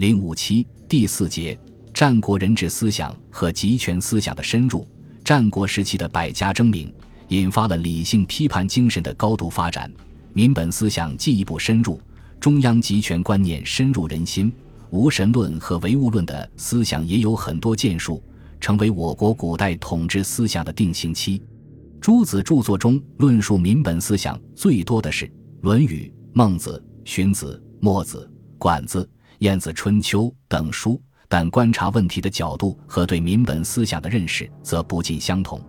零五七第四节：战国人治思想和集权思想的深入。战国时期的百家争鸣，引发了理性批判精神的高度发展，民本思想进一步深入，中央集权观念深入人心，无神论和唯物论的思想也有很多建树，成为我国古代统治思想的定型期。诸子著作中论述民本思想最多的是《论语》《孟子》《荀子》《墨子》《管子》《晏子春秋》等书，但观察问题的角度和对民本思想的认识则不尽相同。《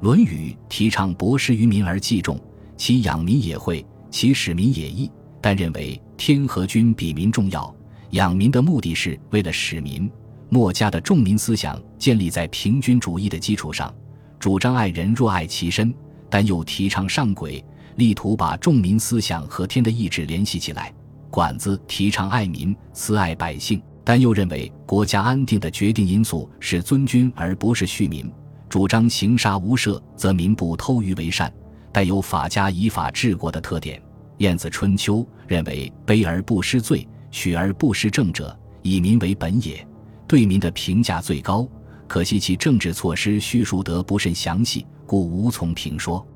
论语》提倡博施于民而济众，其养民也惠，其使民也义，但认为天和君比民重要，养民的目的是为了使民。墨家的重民思想建立在平均主义的基础上。主张爱人若爱其身，但又提倡上轨，力图把众民思想和天的意志联系起来。管子提倡爱民，慈爱百姓，但又认为国家安定的决定因素是尊君而不是恤民。主张行杀无赦，则民不偷鱼为善，带有法家以法治国的特点。晏子春秋认为卑而不失罪，取而不失政者，以民为本也，对民的评价最高。可惜其政治措施叙述得不甚详细，故无从评说。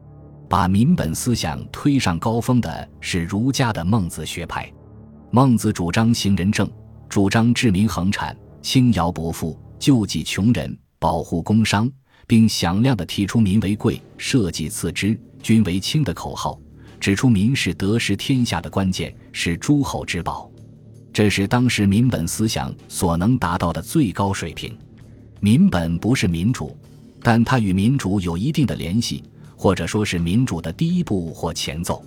把民本思想推上高峰的是儒家的孟子学派。孟子主张行仁政，主张治民恒产、轻徭薄赋、救济穷人、保护工商，并响亮地提出“民为贵，社稷次之，君为轻”的口号，指出民是得失天下的关键，是诸侯之宝。这是当时民本思想所能达到的最高水平。民本不是民主，但它与民主有一定的联系，或者说是民主的第一步或前奏。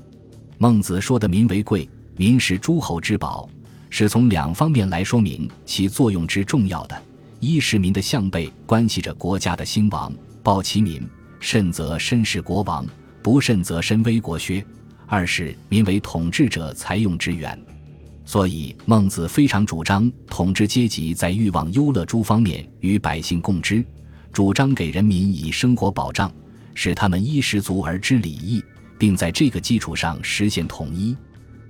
孟子说的“民为贵，民是诸侯之宝”，是从两方面来说明其作用之重要的：一是民的向背关系着国家的兴亡，报其民，慎则身是国王，不慎则身危国削；二是民为统治者才用之源。所以，孟子非常主张统治阶级在欲望优乐诸方面与百姓共知，主张给人民以生活保障，使他们衣食足而知礼义，并在这个基础上实现统一。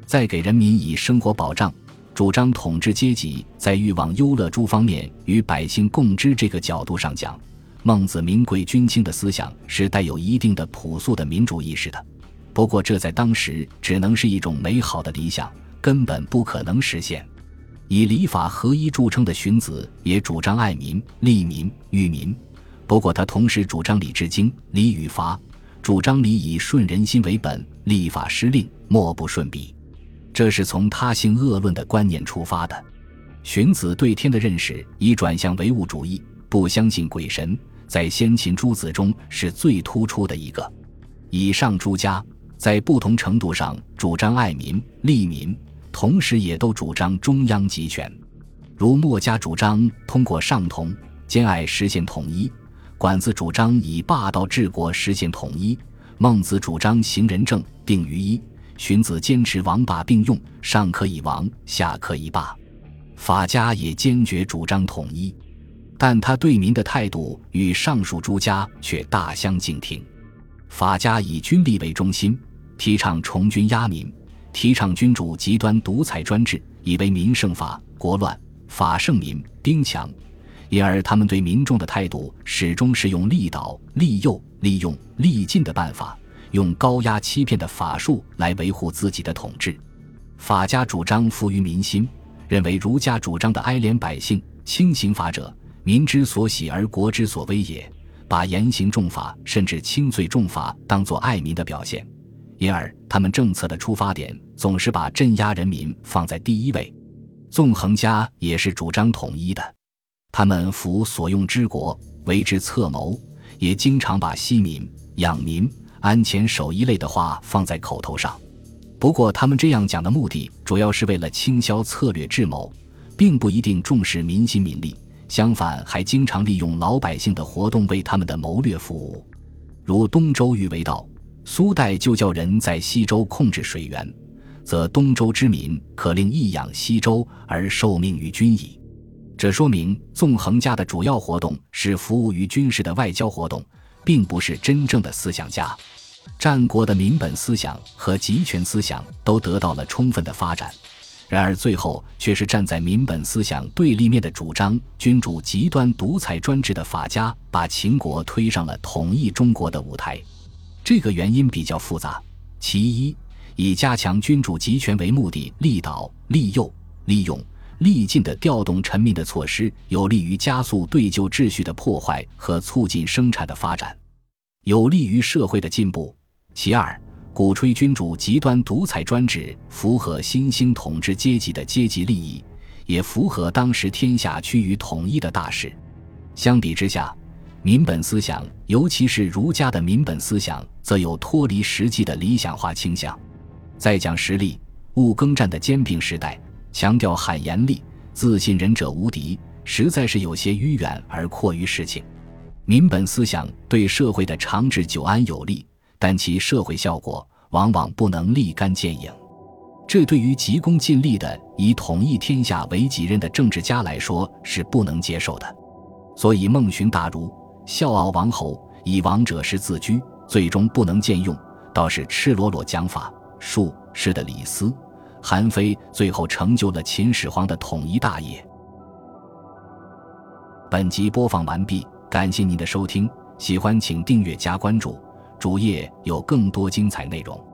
在给人民以生活保障、主张统治阶级在欲望优乐诸方面与百姓共知这个角度上讲，孟子民贵君轻的思想是带有一定的朴素的民主意识的。不过，这在当时只能是一种美好的理想。根本不可能实现。以礼法合一著称的荀子也主张爱民、利民、育民，不过他同时主张礼治经、礼与法，主张礼以顺人心为本，立法施令莫不顺彼。这是从他性恶论的观念出发的。荀子对天的认识已转向唯物主义，不相信鬼神，在先秦诸子中是最突出的一个。以上诸家在不同程度上主张爱民、利民。同时，也都主张中央集权，如墨家主张通过上同、兼爱实现统一；管子主张以霸道治国实现统一；孟子主张行仁政定于一；荀子坚持王霸并用，上可以王，下可以霸；法家也坚决主张统一，但他对民的态度与上述诸家却大相径庭。法家以军力为中心，提倡从军压民。提倡君主极端独裁专制，以为民胜法，国乱；法胜民，兵强。因而，他们对民众的态度始终是用利导、利诱、利用、利尽的办法，用高压欺骗的法术来维护自己的统治。法家主张富于民心，认为儒家主张的哀怜百姓、轻刑法者，民之所喜而国之所威也，把严刑重法甚至轻罪重罚当作爱民的表现。因而，他们政策的出发点总是把镇压人民放在第一位。纵横家也是主张统一的，他们服所用之国，为之策谋，也经常把息民、养民、安前守一类的话放在口头上。不过，他们这样讲的目的，主要是为了倾销策略智谋，并不一定重视民心民力。相反，还经常利用老百姓的活动为他们的谋略服务，如东周欲为道。苏代就叫人在西周控制水源，则东周之民可令益养西周而受命于君矣。这说明纵横家的主要活动是服务于军事的外交活动，并不是真正的思想家。战国的民本思想和集权思想都得到了充分的发展，然而最后却是站在民本思想对立面的主张君主极端独裁专制的法家，把秦国推上了统一中国的舞台。这个原因比较复杂。其一，以加强君主集权为目的，利导、利诱、利用、利尽的调动臣民的措施，有利于加速对旧秩序的破坏和促进生产的发展，有利于社会的进步。其二，鼓吹君主极端独裁专制，符合新兴统治阶级的阶级利益，也符合当时天下趋于统一的大势。相比之下，民本思想，尤其是儒家的民本思想，则有脱离实际的理想化倾向。在讲实力、务耕战的兼并时代，强调喊严厉、自信仁者无敌，实在是有些迂远而阔于实情。民本思想对社会的长治久安有利。但其社会效果往往不能立竿见影，这对于急功近利的以统一天下为己任的政治家来说是不能接受的。所以，孟荀大儒笑傲王侯，以王者时自居，最终不能见用，倒是赤裸裸讲法术士的李斯、韩非，最后成就了秦始皇的统一大业。本集播放完毕，感谢您的收听，喜欢请订阅加关注。主页有更多精彩内容。